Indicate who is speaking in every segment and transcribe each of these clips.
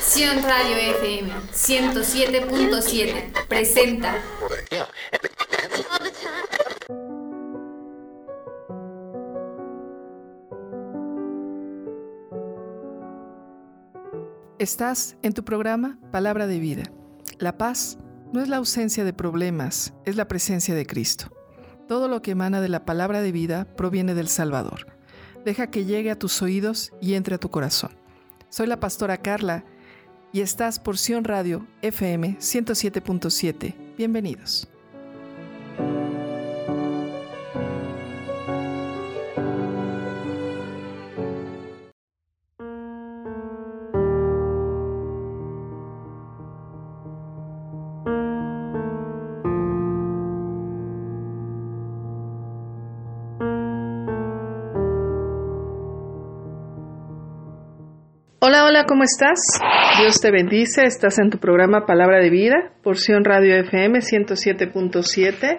Speaker 1: Sion Radio FM 107.7 presenta
Speaker 2: Estás en tu programa Palabra de Vida. La paz no es la ausencia de problemas, es la presencia de Cristo. Todo lo que emana de la palabra de vida proviene del Salvador. Deja que llegue a tus oídos y entre a tu corazón. Soy la pastora Carla y estás por Sion Radio FM 107.7. Bienvenidos. Hola, ¿cómo estás? Dios te bendice. Estás en tu programa Palabra de Vida, porción Radio FM 107.7.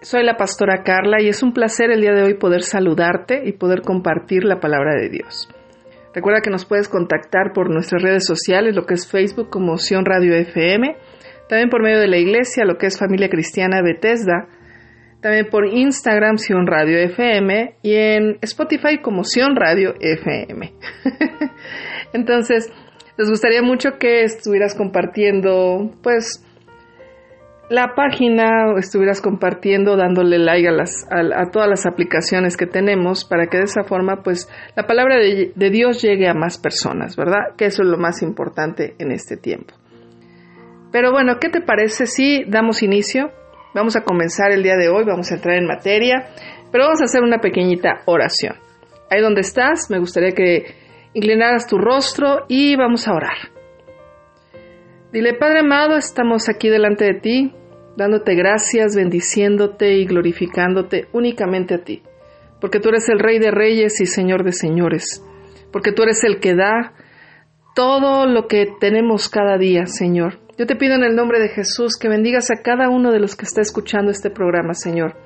Speaker 2: Soy la pastora Carla y es un placer el día de hoy poder saludarte y poder compartir la palabra de Dios. Recuerda que nos puedes contactar por nuestras redes sociales, lo que es Facebook como Sion Radio FM, también por medio de la iglesia, lo que es Familia Cristiana Bethesda, también por Instagram Sion Radio FM y en Spotify como Sion Radio FM. Entonces, les gustaría mucho que estuvieras compartiendo, pues, la página estuvieras compartiendo, dándole like a, las, a, todas las aplicaciones que tenemos para que de esa forma, pues, la palabra de, de Dios llegue a más personas, ¿verdad? Que eso es lo más importante en este tiempo. Pero bueno, ¿qué te parece si damos inicio? Vamos a comenzar el día de hoy, vamos a entrar en materia, pero vamos a hacer una pequeñita oración. Ahí donde estás, me gustaría que inclinaras tu rostro y vamos a orar. Dile, Padre amado, estamos aquí delante de ti, dándote gracias, bendiciéndote y glorificándote únicamente a ti, porque tú eres el Rey de Reyes y Señor de Señores, porque tú eres el que da todo lo que tenemos cada día, Señor. Yo te pido en el nombre de Jesús que bendigas a cada uno de los que está escuchando este programa, Señor.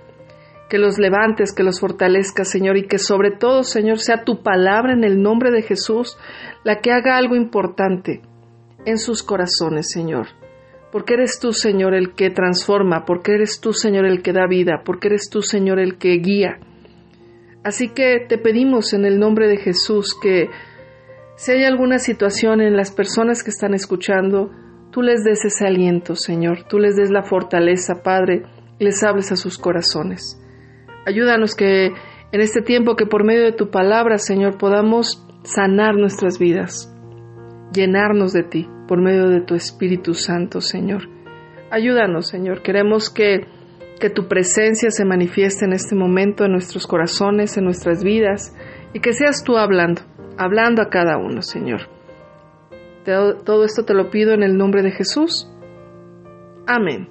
Speaker 2: Que los levantes, que los fortalezcas, Señor, y que sobre todo, Señor, sea tu palabra en el nombre de Jesús la que haga algo importante en sus corazones, Señor. Porque eres tú, Señor, el que transforma, porque eres tú, Señor, el que da vida, porque eres tú, Señor, el que guía. Así que te pedimos en el nombre de Jesús que si hay alguna situación en las personas que están escuchando, tú les des ese aliento, Señor, tú les des la fortaleza, Padre, les hables a sus corazones. Ayúdanos que en este tiempo que por medio de tu palabra, Señor, podamos sanar nuestras vidas, llenarnos de ti por medio de tu Espíritu Santo, Señor. Ayúdanos, Señor. Queremos que, que tu presencia se manifieste en este momento en nuestros corazones, en nuestras vidas, y que seas tú hablando, hablando a cada uno, Señor. Todo esto te lo pido en el nombre de Jesús. Amén.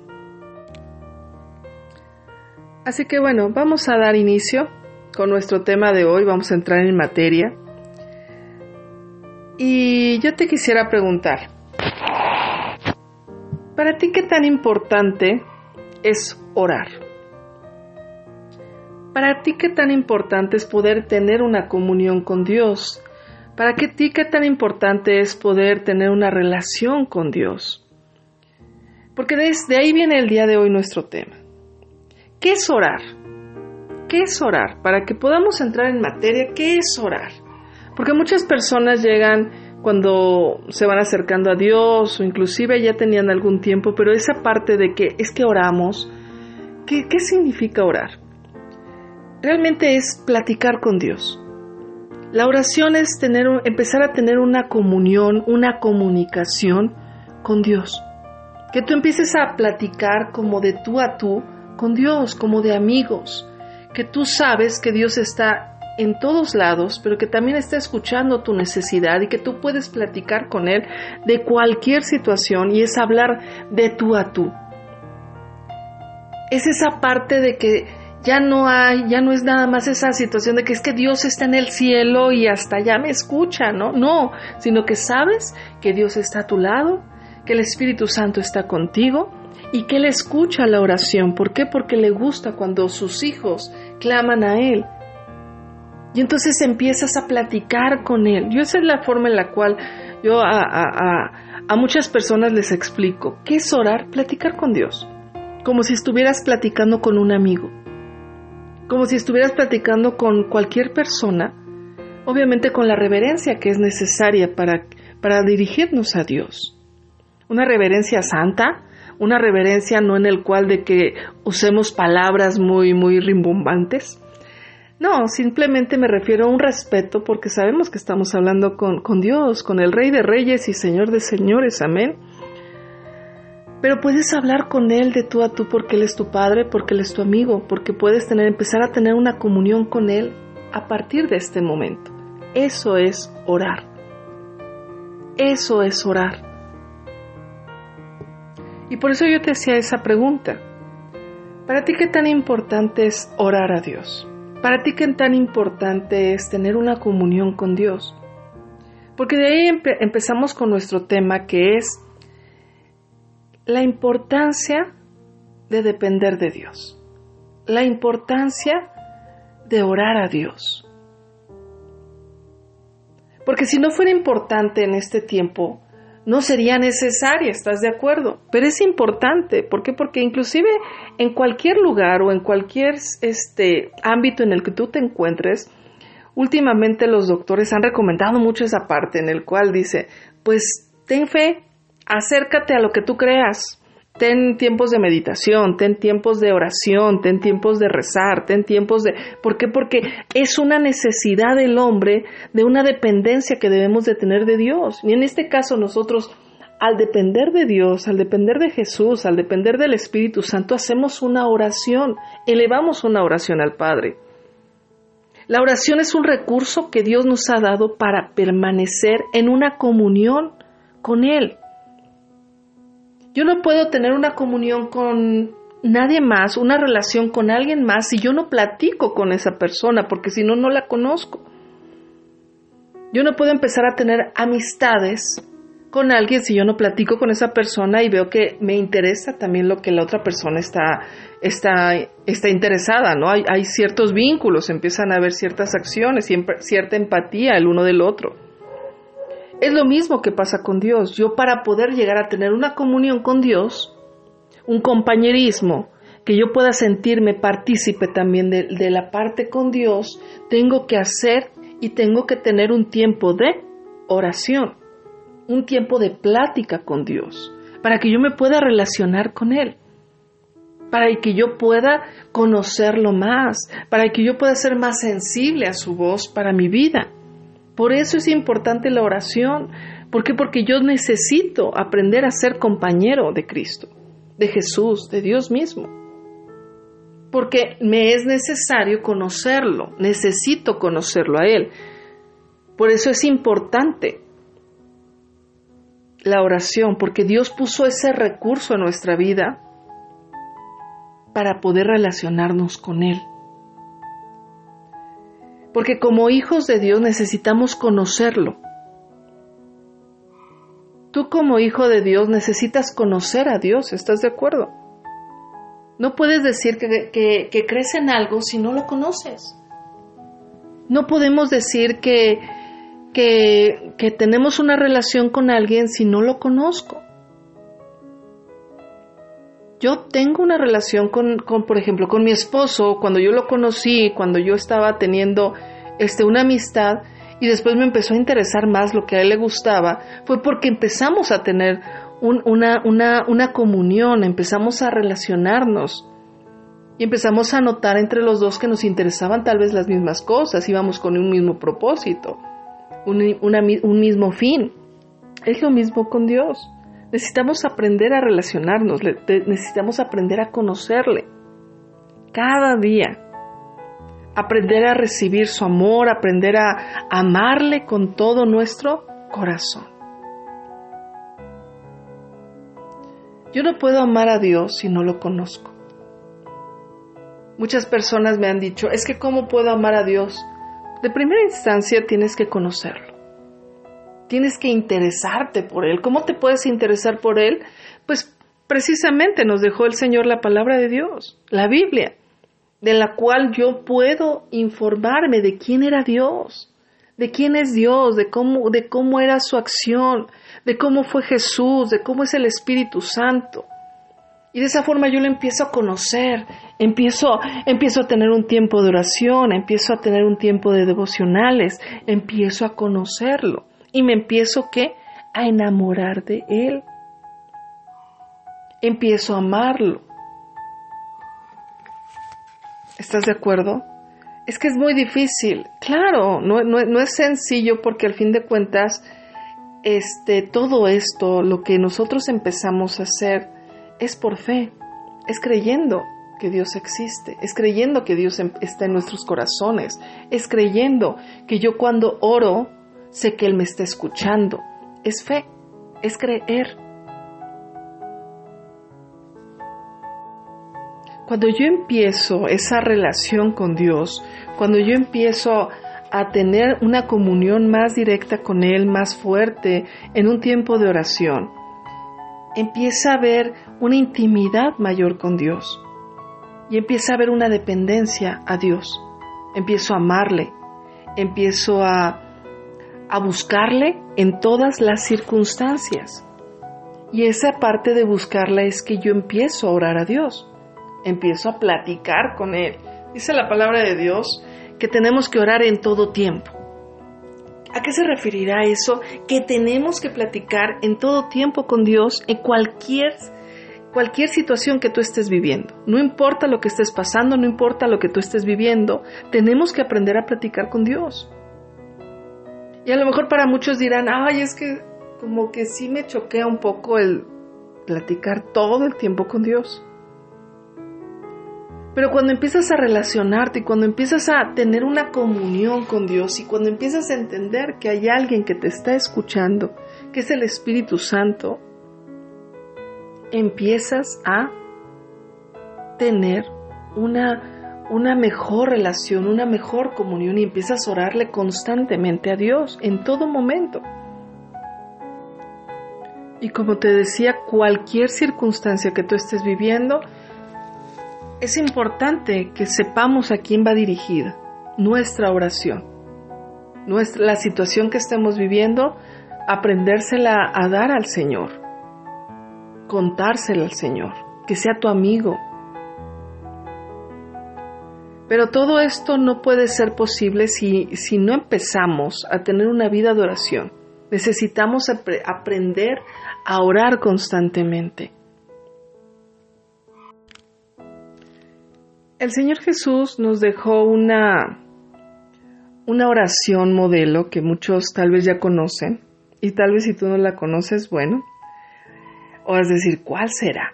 Speaker 2: Así que bueno, vamos a dar inicio con nuestro tema de hoy, vamos a entrar en materia. Y yo te quisiera preguntar, ¿para ti qué tan importante es orar? ¿Para ti qué tan importante es poder tener una comunión con Dios? ¿Para qué ti qué tan importante es poder tener una relación con Dios? Porque desde ahí viene el día de hoy nuestro tema. ¿Qué es orar? ¿Qué es orar? Para que podamos entrar en materia, ¿qué es orar? Porque muchas personas llegan cuando se van acercando a Dios o inclusive ya tenían algún tiempo, pero esa parte de que es que oramos, ¿qué, qué significa orar? Realmente es platicar con Dios la oración es tener, empezar a tener una comunión, una comunicación con Dios. Que tú empieces a platicar como de tú a tú con Dios, como de amigos. Que tú sabes que Dios está en todos lados, pero que también está escuchando tu necesidad y que tú puedes platicar con Él de cualquier situación y es hablar de tú a tú. Es esa parte de que ya no hay, ya no es nada más esa situación de que es que Dios está en el cielo y hasta allá me escucha, ¿no? No, sino que sabes que Dios está a tu lado, que el Espíritu Santo está contigo y que Él escucha la oración. ¿Por qué? Porque le gusta cuando sus hijos claman a Él. Y entonces empiezas a platicar con Él. Yo esa es la forma en la cual yo a, a, a, muchas personas les explico. ¿Qué es orar? Platicar con Dios. Como si estuvieras platicando con un amigo. Como si estuvieras platicando con cualquier persona. Obviamente con la reverencia que es necesaria para, para dirigirnos a Dios. Una reverencia santa, una reverencia no en el cual de que usemos palabras muy, muy rimbombantes, no, simplemente me refiero a un respeto porque sabemos que estamos hablando con, con Dios, con el Rey de Reyes y Señor de Señores, amén. Pero puedes hablar con Él de tú a tú porque Él es tu Padre, porque Él es tu amigo, porque puedes empezar a tener una comunión con Él a partir de este momento. Eso es orar. Eso es orar. Y por eso yo te hacía esa pregunta. ¿Para ti qué tan importante es orar a Dios? ¿Para ti qué tan importante es tener una comunión con Dios? Porque de ahí empezamos con nuestro tema que es la importancia de depender de Dios, la importancia de orar a Dios. Porque si no fuera importante en este tiempo, no sería necesaria, ¿estás de acuerdo? Pero es importante, ¿por qué? Porque inclusive en cualquier lugar o en cualquier este, ámbito en el que tú te encuentres, últimamente los doctores han recomendado mucho esa parte en el cual dice, pues ten fe, acércate a lo que tú creas, ten tiempos de meditación, ten tiempos de oración, ten tiempos de rezar, ten tiempos de... ¿Por qué? Porque es una necesidad del hombre de una dependencia que debemos de tener de Dios. Y en este caso nosotros, al depender de Dios, al depender de Jesús, al depender del Espíritu Santo, hacemos una oración, elevamos una oración al Padre. La oración es un recurso que Dios nos ha dado para permanecer en una comunión con Él. Yo no puedo tener una comunión con nadie más, una relación con alguien más si yo no platico con esa persona, porque si no, no la conozco. Yo no puedo empezar a tener amistades con alguien si yo no platico con esa persona y veo que me interesa también lo que la otra persona está, está, está interesada, ¿no? Hay, hay ciertos vínculos, empiezan a haber ciertas acciones, cierta empatía el uno del otro. Es lo mismo que pasa con Dios. Yo para poder llegar a tener una comunión con Dios, un compañerismo, que yo pueda sentirme partícipe también de, de, la parte con Dios, tengo que hacer y tengo que tener un tiempo de oración, un tiempo de plática con Dios, para que yo me pueda relacionar con Él, para que yo pueda conocerlo más, para que yo pueda ser más sensible a su voz para mi vida. Por eso es importante la oración. ¿Por qué? Porque yo necesito aprender a ser compañero de Cristo, de Jesús, de Dios mismo. Porque me es necesario conocerlo, necesito conocerlo a Él. Por eso es importante la oración, porque Dios puso ese recurso en nuestra vida para poder relacionarnos con Él porque como hijos de Dios necesitamos conocerlo. Tú como hijo de Dios necesitas conocer a Dios, ¿estás de acuerdo? No puedes decir que, crees en algo si no lo conoces. No podemos decir que, tenemos una relación con alguien si no lo conozco. Yo tengo una relación con, por ejemplo, con mi esposo, cuando yo lo conocí, cuando yo estaba teniendo este, una amistad y después me empezó a interesar más lo que a él le gustaba, fue porque empezamos a tener una, una, una comunión, empezamos a relacionarnos y empezamos a notar entre los dos que nos interesaban tal vez las mismas cosas, íbamos con un mismo propósito, un, un mismo fin. Es lo mismo con Dios. Necesitamos aprender a relacionarnos, necesitamos aprender a conocerle cada día, aprender a recibir su amor, aprender a amarle con todo nuestro corazón. Yo no puedo amar a Dios si no lo conozco. Muchas personas me han dicho, es que ¿cómo puedo amar a Dios? De primera instancia tienes que conocerlo tienes que interesarte por Él. ¿Cómo te puedes interesar por Él? Pues precisamente nos dejó el Señor la palabra de Dios, la Biblia. de la cual yo puedo informarme de quién era Dios, de quién es Dios, de cómo, de cómo era su acción, de cómo fue Jesús, de cómo es el Espíritu Santo. Y de esa forma yo lo empiezo a conocer, empiezo, empiezo a tener un tiempo de oración, empiezo a tener un tiempo de devocionales, empiezo a conocerlo y me empiezo ¿qué? a enamorar de él. Empiezo a amarlo. ¿Estás de acuerdo? Es que es muy difícil. Claro, no, no es sencillo porque al fin de cuentas, este, todo esto, lo que nosotros empezamos a hacer, es por fe, es creyendo que Dios existe, es creyendo que Dios em, está en nuestros corazones, es creyendo que yo cuando oro sé que Él me está escuchando, es fe, es creer. Cuando yo empiezo esa relación con Dios, cuando yo empiezo a tener una comunión más directa con Él, más fuerte, en un tiempo de oración, empieza a haber una intimidad mayor con Dios y empieza a haber una dependencia a Dios. Empiezo a amarle, empiezo a, a buscarle en todas las circunstancias. Y esa parte de buscarla es que yo empiezo a orar a Dios, empiezo a platicar con Él. Dice la palabra de Dios que tenemos que orar en todo tiempo. ¿A qué se referirá eso? Que tenemos que platicar en todo tiempo con Dios en cualquier cualquier situación que tú estés viviendo. No importa lo que estés pasando, no importa lo que tú estés viviendo, tenemos que aprender a platicar con Dios. Y a lo mejor para muchos dirán, ay, es que como que sí me choquea un poco el platicar todo el tiempo con Dios. Pero cuando empiezas a relacionarte y cuando empiezas a tener una comunión con Dios y cuando empiezas a entender que hay alguien que te está escuchando, que es el Espíritu Santo, empiezas a tener una, una mejor relación, una mejor comunión y empiezas a orarle constantemente a Dios en todo momento. Y como te decía, cualquier circunstancia que tú estés viviendo, es importante que sepamos a quién va dirigida nuestra oración. Nuestra, la situación que estemos viviendo, aprendérsela a dar al Señor, contársela al Señor, que sea tu amigo. Pero todo esto no puede ser posible si, si no empezamos a tener una vida de oración. Necesitamos aprender a orar constantemente. El Señor Jesús nos dejó una, una oración modelo que muchos tal vez ya conocen y tal vez si tú no la conoces, bueno, o vas a decir, ¿cuál será?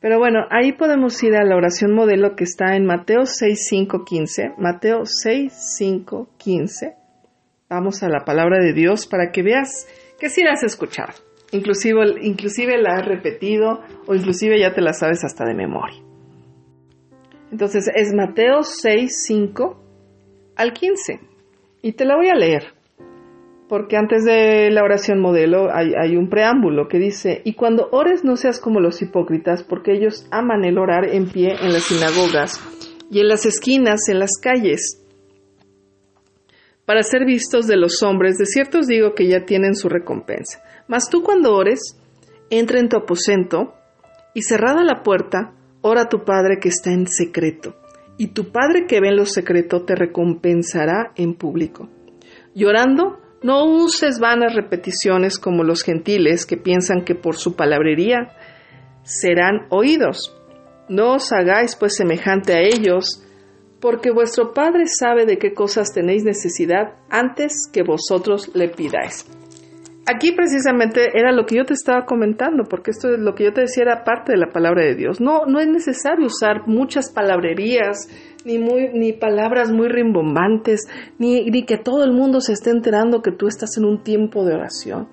Speaker 2: Pero bueno, ahí podemos ir a la oración modelo que está en Mateo 6, 5, 15. Mateo 6, 5, 15. Vamos a la palabra de Dios para que veas que sí la has escuchado. Inclusive, inclusive la has repetido o inclusive ya te la sabes hasta de memoria. Entonces es Mateo 6, 5 al 15. Y te la voy a leer, porque antes de la oración modelo hay, un preámbulo que dice, y cuando ores no seas como los hipócritas, porque ellos aman el orar en pie en las sinagogas y en las esquinas, en las calles, para ser vistos de los hombres, de cierto os digo que ya tienen su recompensa. Mas tú cuando ores, entra en tu aposento, y cerrada la puerta, Ora a tu Padre que está en secreto, y tu Padre que ve en lo secreto te recompensará en público. Llorando, no uses vanas repeticiones como los gentiles que piensan que por su palabrería serán oídos. No os hagáis pues semejante a ellos, porque vuestro Padre sabe de qué cosas tenéis necesidad antes que vosotros le pidáis aquí precisamente era lo que yo te estaba comentando, porque esto es lo que yo te decía era parte de la palabra de Dios. No, no es necesario usar muchas palabrerías, ni, muy, ni palabras muy rimbombantes, ni, ni que todo el mundo se esté enterando que tú estás en un tiempo de oración.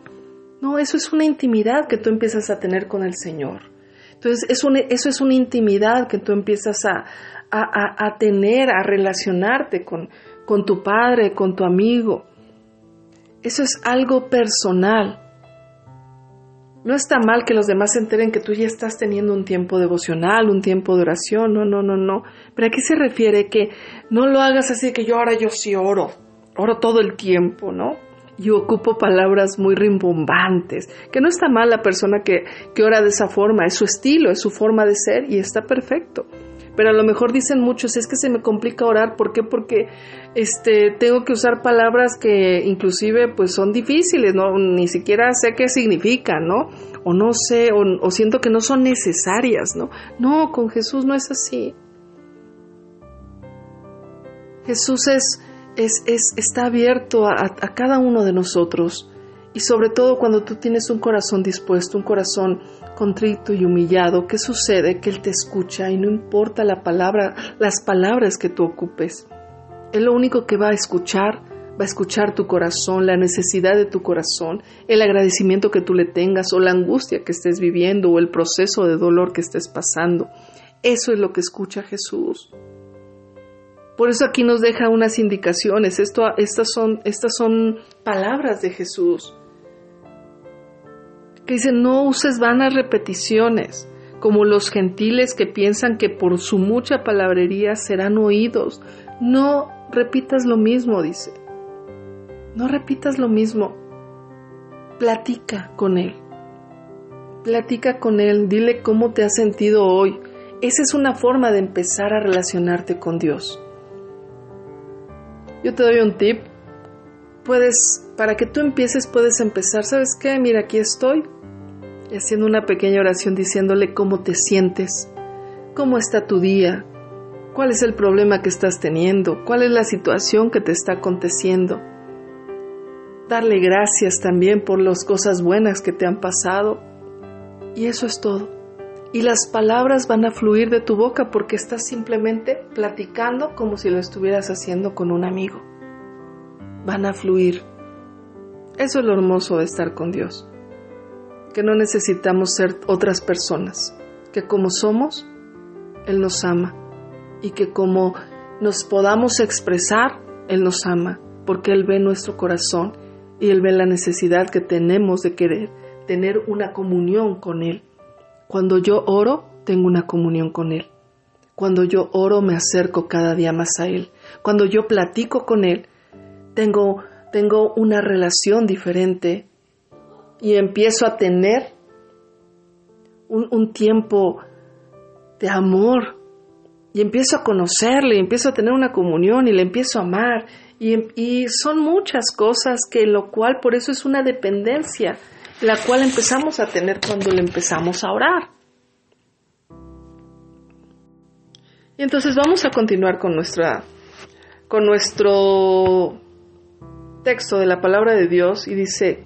Speaker 2: No, eso es una intimidad que tú empiezas a tener con el Señor. Entonces, eso, eso es una intimidad que tú empiezas a, a, a tener, a relacionarte con, con tu padre, con tu amigo. Eso es algo personal. No está mal que los demás se enteren que tú ya estás teniendo un tiempo devocional, un tiempo de oración, no, no, no, no. Pero aquí se refiere que no lo hagas así que yo ahora yo sí oro, oro todo el tiempo, ¿no? Y ocupo palabras muy rimbombantes, que no está mal la persona que, que ora de esa forma, es su estilo, es su forma de ser y está perfecto pero a lo mejor dicen muchos, es que se me complica orar, ¿por qué? Porque este, tengo que usar palabras que inclusive pues son difíciles, ¿no? Ni siquiera sé qué significan, ¿no? O no sé, o, siento que no son necesarias, ¿no? No, con Jesús no es así. Jesús es, es, es está abierto a, a cada uno de nosotros y sobre todo cuando tú tienes un corazón dispuesto, un corazón contrito y humillado, ¿qué sucede? Que Él te escucha y no importa la palabra, las palabras que tú ocupes. Él lo único que va a escuchar, va a escuchar tu corazón, la necesidad de tu corazón, el agradecimiento que tú le tengas o la angustia que estés viviendo o el proceso de dolor que estés pasando. Eso es lo que escucha Jesús. Por eso aquí nos deja unas indicaciones. Esto, estas, son, estas son palabras de Jesús que dice, no uses vanas repeticiones, como los gentiles que piensan que por su mucha palabrería serán oídos. No repitas lo mismo, dice. No repitas lo mismo. Platica con él. Platica con él, dile cómo te has sentido hoy. Esa es una forma de empezar a relacionarte con Dios. Yo te doy un tip. Puedes, para que tú empieces, puedes empezar. ¿Sabes qué? Mira, aquí estoy haciendo una pequeña oración diciéndole cómo te sientes, cómo está tu día, cuál es el problema que estás teniendo, cuál es la situación que te está aconteciendo. Darle gracias también por las cosas buenas que te han pasado. Y eso es todo. Y las palabras van a fluir de tu boca porque estás simplemente platicando como si lo estuvieras haciendo con un amigo. Van a fluir. Eso es lo hermoso de estar con Dios que no necesitamos ser otras personas, que como somos, Él nos ama y que como nos podamos expresar, Él nos ama, porque Él ve nuestro corazón y Él ve la necesidad que tenemos de querer tener una comunión con Él. Cuando yo oro, tengo una comunión con Él. Cuando yo oro, me acerco cada día más a Él. Cuando yo platico con Él, tengo, tengo una relación diferente y empiezo a tener un, tiempo de amor y empiezo a conocerle, y empiezo a tener una comunión y le empiezo a amar. Y, y, son muchas cosas que lo cual por eso es una dependencia, la cual empezamos a tener cuando le empezamos a orar. Y entonces vamos a continuar con nuestra con nuestro texto de la palabra de Dios y dice,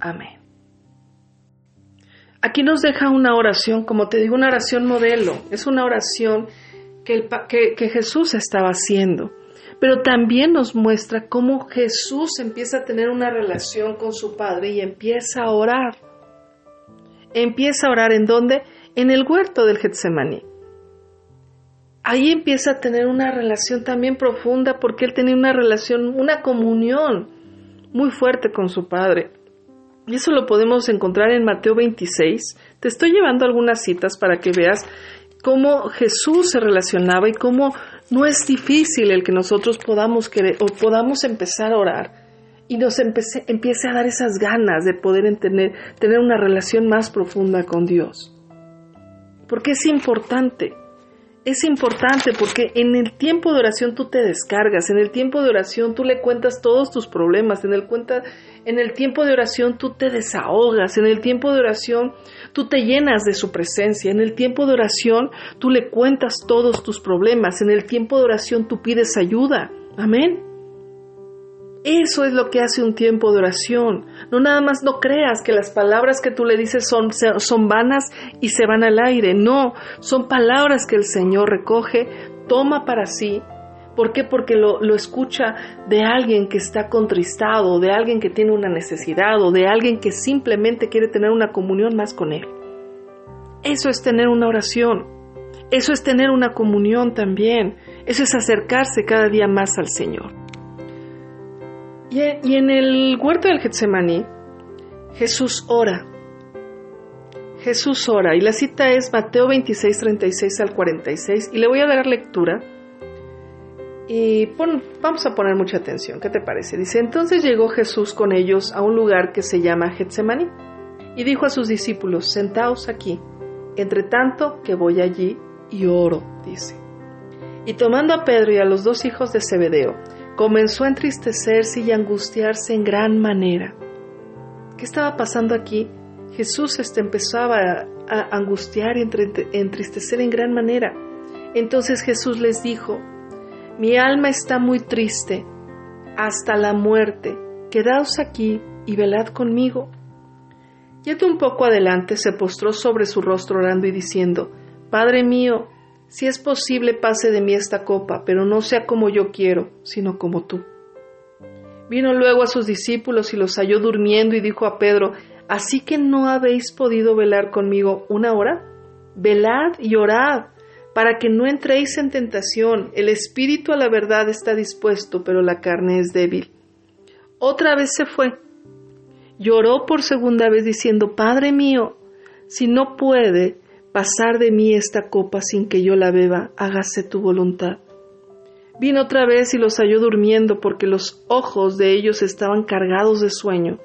Speaker 2: Amén. Aquí nos deja una oración, como te digo, una oración modelo. Es una oración que, que, Jesús estaba haciendo. Pero también nos muestra cómo Jesús empieza a tener una relación con su Padre y empieza a orar. Empieza a orar en dónde? En el huerto del Getsemaní. Ahí empieza a tener una relación también profunda porque él tenía una relación, una comunión muy fuerte con su Padre. Y eso lo podemos encontrar en Mateo 26. Te estoy llevando algunas citas para que veas cómo Jesús se relacionaba y cómo no es difícil el que nosotros podamos querer o podamos empezar a orar y nos empiece a dar esas ganas de poder tener, tener una relación más profunda con Dios. Porque es importante es importante porque en el tiempo de oración tú te descargas, en el tiempo de oración tú le cuentas todos tus problemas, en el, cuenta, en el tiempo de oración tú te desahogas, en el tiempo de oración tú te llenas de su presencia, en el tiempo de oración tú le cuentas todos tus problemas, en el tiempo de oración tú pides ayuda. Amén. Eso es lo que hace un tiempo de oración. No nada más no creas que las palabras que tú le dices son, son vanas y se van al aire. No, son palabras que el Señor recoge, toma para sí. ¿Por qué? Porque lo, lo escucha de alguien que está contristado, de alguien que tiene una necesidad o de alguien que simplemente quiere tener una comunión más con Él. Eso es tener una oración. Eso es tener una comunión también. Eso es acercarse cada día más al Señor. Y en el huerto del Getsemaní, Jesús ora. Jesús ora. Y la cita es Mateo 26, 36 al 46. Y le voy a dar lectura. Y vamos a poner mucha atención. ¿Qué te parece? Dice, entonces llegó Jesús con ellos a un lugar que se llama Getsemaní. Y dijo a sus discípulos, sentaos aquí, entre tanto que voy allí y oro, dice. Y tomando a Pedro y a los dos hijos de Zebedeo, comenzó a entristecerse y angustiarse en gran manera. ¿Qué estaba pasando aquí? Jesús este, empezaba a, a angustiar y entristecer en gran manera. Entonces Jesús les dijo, mi alma está muy triste hasta la muerte, quedaos aquí y velad conmigo. Yendo un poco adelante, se postró sobre su rostro orando y diciendo, Padre mío, si es posible, pase de mí esta copa, pero no sea como yo quiero, sino como tú. Vino luego a sus discípulos y los halló durmiendo y dijo a Pedro, ¿Así que no habéis podido velar conmigo una hora? Velad y orad, para que no entréis en tentación. El espíritu a la verdad está dispuesto, pero la carne es débil. Otra vez se fue. Lloró por segunda vez diciendo, Padre mío, si no puede, pasar de mí esta copa sin que yo la beba, hágase tu voluntad. Vino otra vez y los halló durmiendo porque los ojos de ellos estaban cargados de sueño.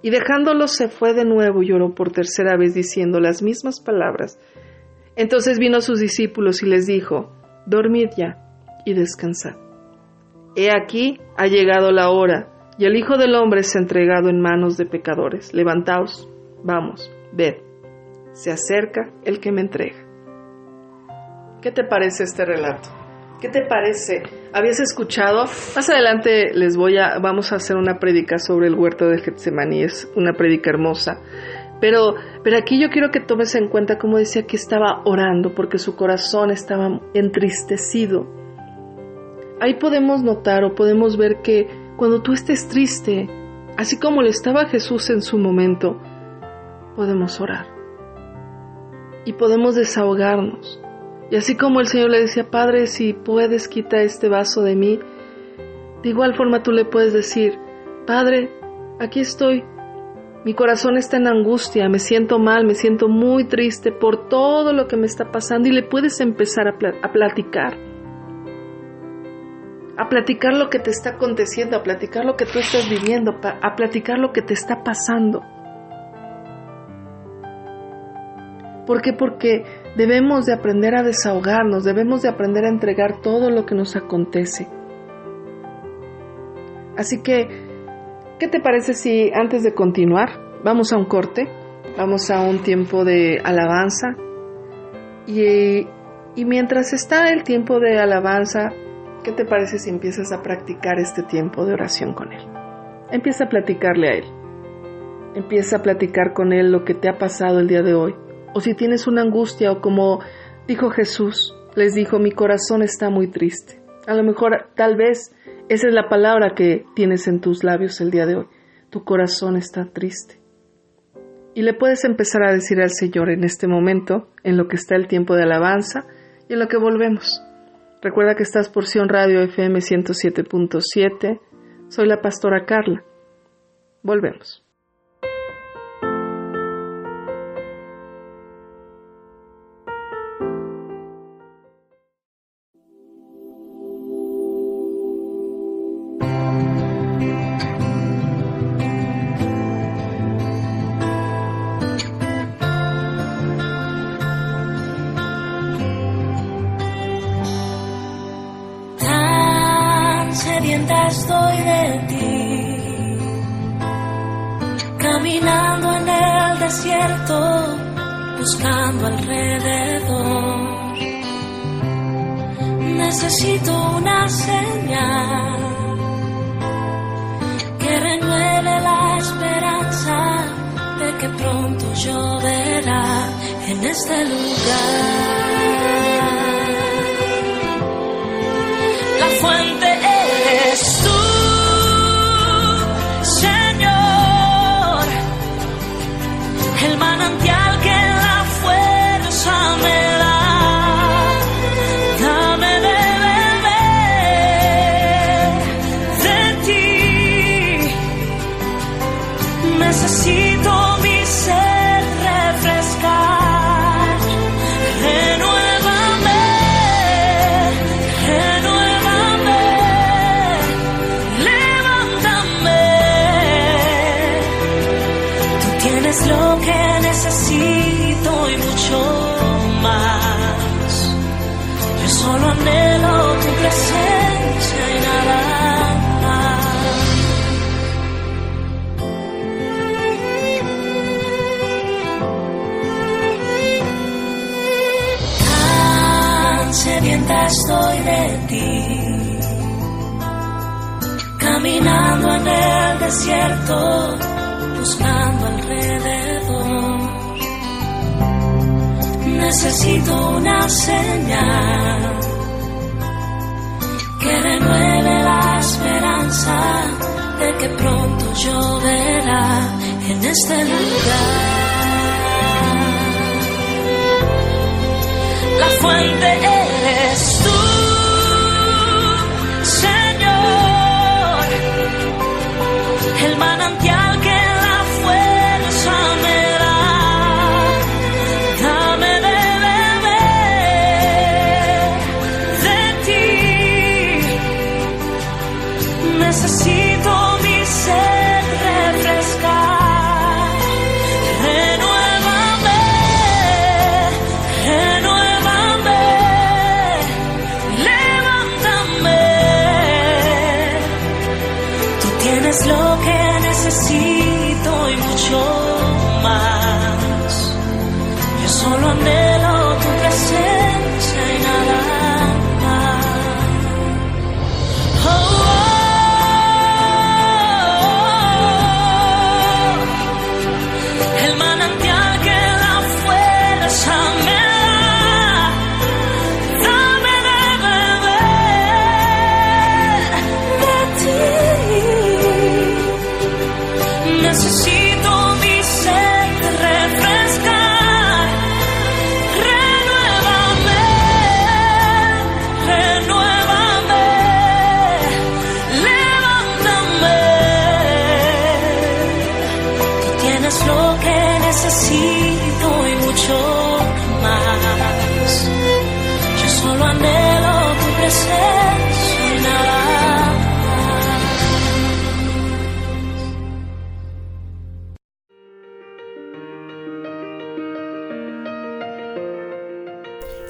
Speaker 2: Y dejándolos se fue de nuevo y lloró por tercera vez diciendo las mismas palabras. Entonces vino a sus discípulos y les dijo, Dormid ya y descansad. He aquí ha llegado la hora, y el Hijo del Hombre ha entregado en manos de pecadores. Levantaos, vamos, ved se acerca el que me entrega. ¿Qué te parece este relato? ¿Qué te parece? ¿Habías escuchado? Más adelante les voy a, vamos a hacer una prédica sobre el huerto de Getsemaní, es una prédica hermosa. Pero, pero aquí yo quiero que tomes en cuenta cómo decía que estaba orando porque su corazón estaba entristecido. Ahí podemos notar o podemos ver que cuando tú estés triste, así como le estaba Jesús en su momento, podemos orar y podemos desahogarnos. Y así como el Señor le decía, Padre, si puedes, quita este vaso de mí, de igual forma tú le puedes decir, Padre, aquí estoy, mi corazón está en angustia, me siento mal, me siento muy triste por todo lo que me está pasando y le puedes empezar a, platicar. A platicar lo que te está aconteciendo, a platicar lo que tú estás viviendo, a platicar lo que te está pasando. ¿Por qué? Porque debemos de aprender a desahogarnos, debemos de aprender a entregar todo lo que nos acontece. Así que, ¿qué te parece si antes de continuar vamos a un corte, vamos a un tiempo de alabanza y, y mientras está el tiempo de alabanza, ¿qué te parece si empiezas a practicar este tiempo de oración con Él? Empieza a platicarle a Él. Empieza a platicar con Él lo que te ha pasado el día de hoy o si tienes una angustia o como dijo Jesús, les dijo, mi corazón está muy triste. A lo mejor tal vez esa es la palabra que tienes en tus labios el día de hoy. Tu corazón está triste. Y le puedes empezar a decir al Señor en este momento, en lo que está el tiempo de alabanza y en lo que volvemos. Recuerda que estás por Sion Radio FM 107.7. Soy la pastora Carla. Volvemos.
Speaker 3: Buscando alrededor. Necesito una señal que renueve la esperanza de que pronto lloverá en este lugar. La fuente eres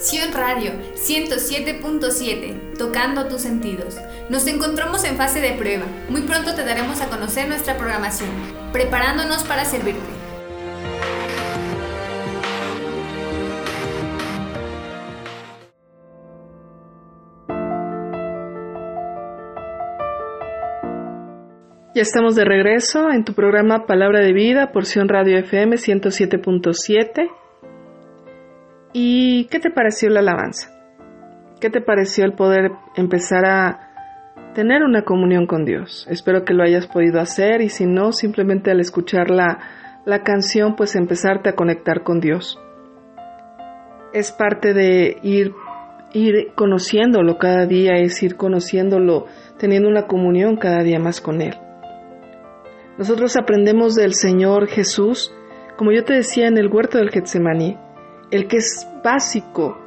Speaker 1: Sion Radio 107.7, tocando tus sentidos. Nos encontramos en fase de prueba. Muy pronto te daremos a conocer nuestra programación, preparándonos para servirte.
Speaker 2: Ya estamos de regreso en tu programa Palabra de Vida, porción Radio FM 107.7. ¿Y qué te pareció la alabanza? ¿Qué te pareció el poder empezar a tener una comunión con Dios? Espero que lo hayas podido hacer y si no, simplemente al escuchar la, la canción, pues empezarte a conectar con Dios. Es parte de ir, ir conociéndolo cada día, es ir conociéndolo, teniendo una comunión cada día más con Él. Nosotros aprendemos del Señor Jesús, como yo te decía en el huerto del Getsemaní, el que es básico,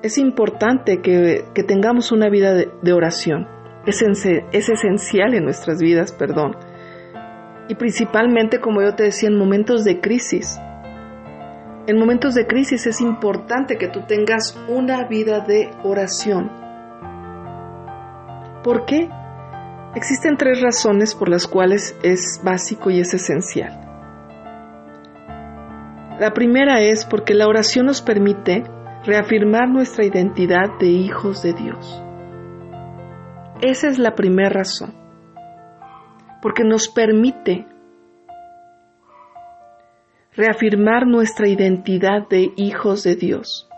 Speaker 2: es importante que, que tengamos una vida de, oración. Es, es esencial en nuestras vidas, perdón. Y principalmente, como yo te decía, en momentos de crisis. En momentos de crisis es importante que tú tengas una vida de oración. ¿Por qué? Existen tres razones por las cuales es básico y es esencial. La primera es porque la oración nos permite reafirmar nuestra identidad de hijos de Dios. Esa es la primera razón. Porque nos permite reafirmar nuestra identidad de hijos de Dios.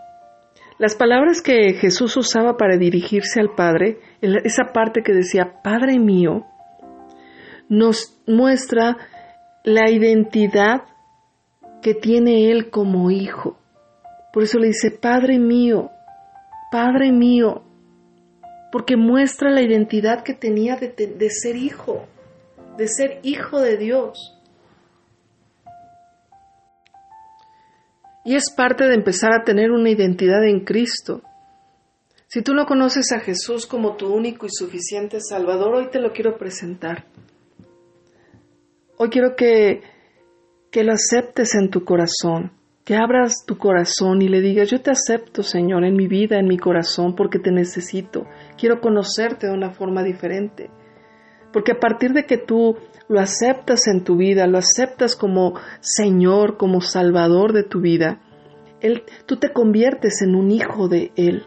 Speaker 2: Las palabras que Jesús usaba para dirigirse al Padre, esa parte que decía, Padre mío, nos muestra la identidad que tiene Él como hijo. Por eso le dice, Padre mío, Padre mío, porque muestra la identidad que tenía de, ser hijo, de ser hijo de Dios. Y es parte de empezar a tener una identidad en Cristo. Si tú no conoces a Jesús como tu único y suficiente Salvador, hoy te lo quiero presentar. Hoy quiero que, que lo aceptes en tu corazón, que abras tu corazón y le digas, yo te acepto, Señor, en mi vida, en mi corazón, porque te necesito. Quiero conocerte de una forma diferente. Porque a partir de que tú lo aceptas en tu vida, lo aceptas como Señor, como Salvador de tu vida, tú te conviertes en un hijo de Él.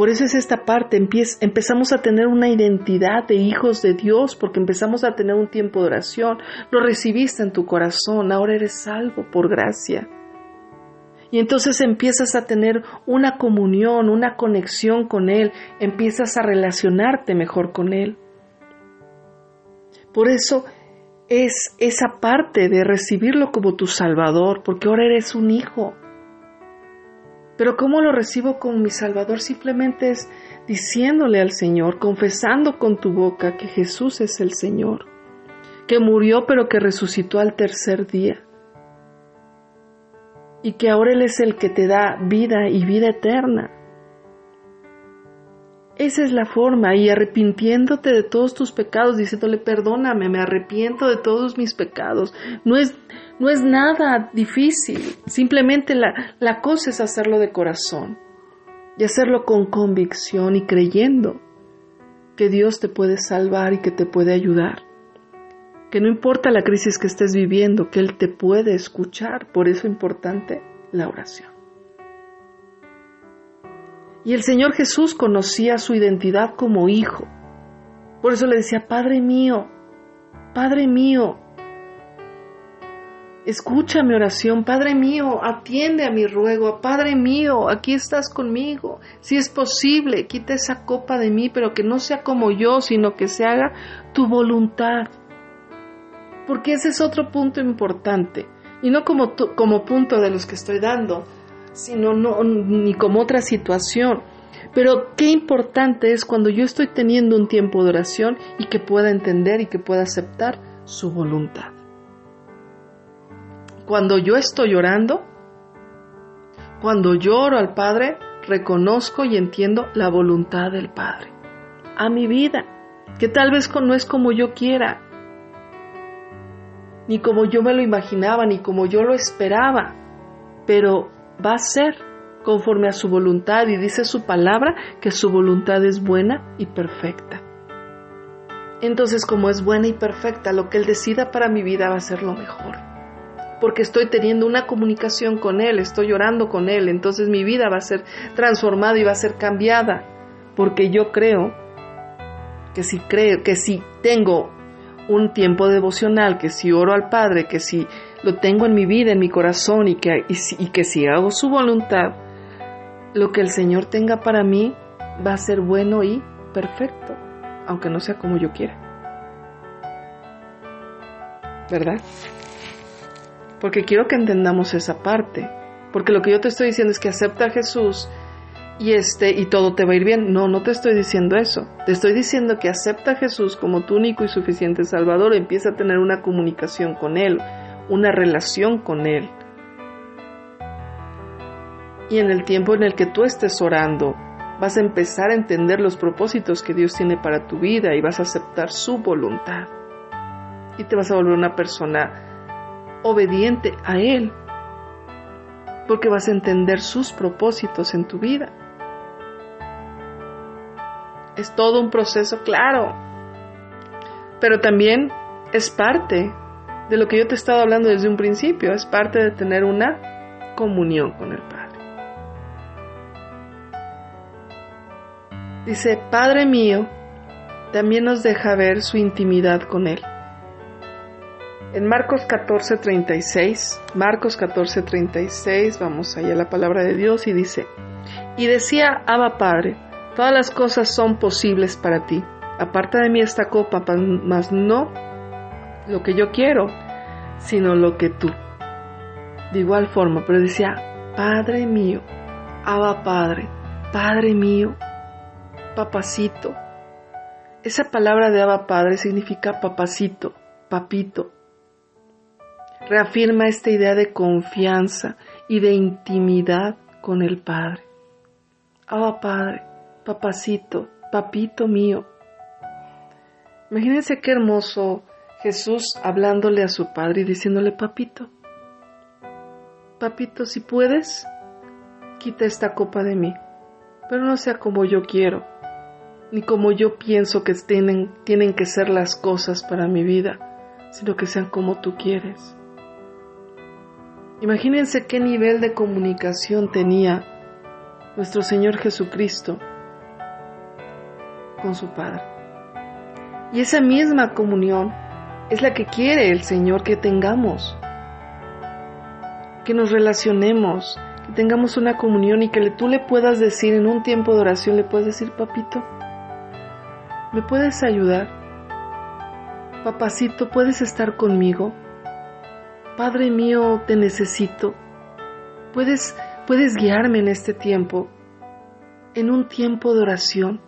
Speaker 2: Por eso es esta parte, empezamos a tener una identidad de hijos de Dios, porque empezamos a tener un tiempo de oración, lo recibiste en tu corazón, ahora eres salvo por gracia. Y entonces empiezas a tener una comunión, una conexión con Él, empiezas a relacionarte mejor con Él. Por eso es esa parte de recibirlo como tu Salvador, porque ahora eres un hijo. Pero ¿cómo lo recibo como mi Salvador? Simplemente es diciéndole al Señor, confesando con tu boca que Jesús es el Señor, que murió pero que resucitó al tercer día, y que ahora Él es el que te da vida y vida eterna. Esa es la forma, y arrepintiéndote de todos tus pecados, diciéndole, perdóname, me arrepiento de todos mis pecados. No es, no es nada difícil, simplemente la, la cosa es hacerlo de corazón y hacerlo con convicción y creyendo que Dios te puede salvar y que te puede ayudar. Que no importa la crisis que estés viviendo, que Él te puede escuchar, por eso es importante la oración. Y el Señor Jesús conocía su identidad como hijo. Por eso le decía, Padre mío, Padre mío, escucha mi oración, Padre mío, atiende a mi ruego, Padre mío, aquí estás conmigo. Si es posible, quita esa copa de mí, pero que no sea como yo, sino que se haga tu voluntad. Porque ese es otro punto importante, y no como, como punto de los que estoy dando, sino no, ni como otra situación. Pero qué importante es cuando yo estoy teniendo un tiempo de oración y que pueda entender y que pueda aceptar su voluntad. Cuando yo estoy orando, cuando yo oro al Padre, reconozco y entiendo la voluntad del Padre a mi vida, que tal vez no es como yo quiera, ni como yo me lo imaginaba, ni como yo lo esperaba, pero va a ser conforme a su voluntad y dice su palabra que su voluntad es buena y perfecta. Entonces como es buena y perfecta, lo que Él decida para mi vida va a ser lo mejor. Porque estoy teniendo una comunicación con Él, estoy orando con Él, entonces mi vida va a ser transformada y va a ser cambiada. Porque yo creo que si creo, que si tengo un tiempo devocional, que si oro al Padre, que si lo tengo en mi vida, en mi corazón y que, y, que si hago su voluntad, lo que el Señor tenga para mí va a ser bueno y perfecto, aunque no sea como yo quiera. ¿Verdad? Porque quiero que entendamos esa parte. Porque lo que yo te estoy diciendo es que acepta a Jesús y este y todo te va a ir bien. No, no te estoy diciendo eso. Te estoy diciendo que acepta a Jesús como tu único y suficiente Salvador, empieza a tener una comunicación con él, una relación con Él. Y en el tiempo en el que tú estés orando, vas a empezar a entender los propósitos que Dios tiene para tu vida y vas a aceptar su voluntad. Y te vas a volver una persona obediente a Él, porque vas a entender sus propósitos en tu vida. Es todo un proceso claro, pero también es parte de lo que yo te he estado hablando desde un principio, es parte de tener una comunión con el Padre. Dice, Padre mío, también nos deja ver su intimidad con Él. En Marcos 14:36, Marcos 14:36, vamos allá a la palabra de Dios y dice, y decía, Abba Padre, todas las cosas son posibles para ti. Aparta de mí esta copa, mas no lo que yo quiero, sino lo que tú. De igual forma, pero decía, Padre mío, Abba Padre, Padre mío, papacito. Esa palabra de Abba Padre significa papacito, papito. Reafirma esta idea de confianza y de intimidad con el Padre. Abba Padre, papacito, papito mío. Imagínense qué hermoso Jesús hablándole a su Padre y diciéndole, papito, papito, si puedes, quita esta copa de mí, pero no sea como yo quiero, ni como yo pienso que tienen, tienen que ser las cosas para mi vida, sino que sean como tú quieres. Imagínense qué nivel de comunicación tenía nuestro Señor Jesucristo con su Padre. Y esa misma comunión es la que quiere el Señor que tengamos, que nos relacionemos, que tengamos una comunión y que tú le puedas decir en un tiempo de oración, le puedes decir, papito, ¿me puedes ayudar? Papacito, ¿puedes estar conmigo? Padre mío, te necesito. ¿Puedes, puedes guiarme en este tiempo, en un tiempo de oración,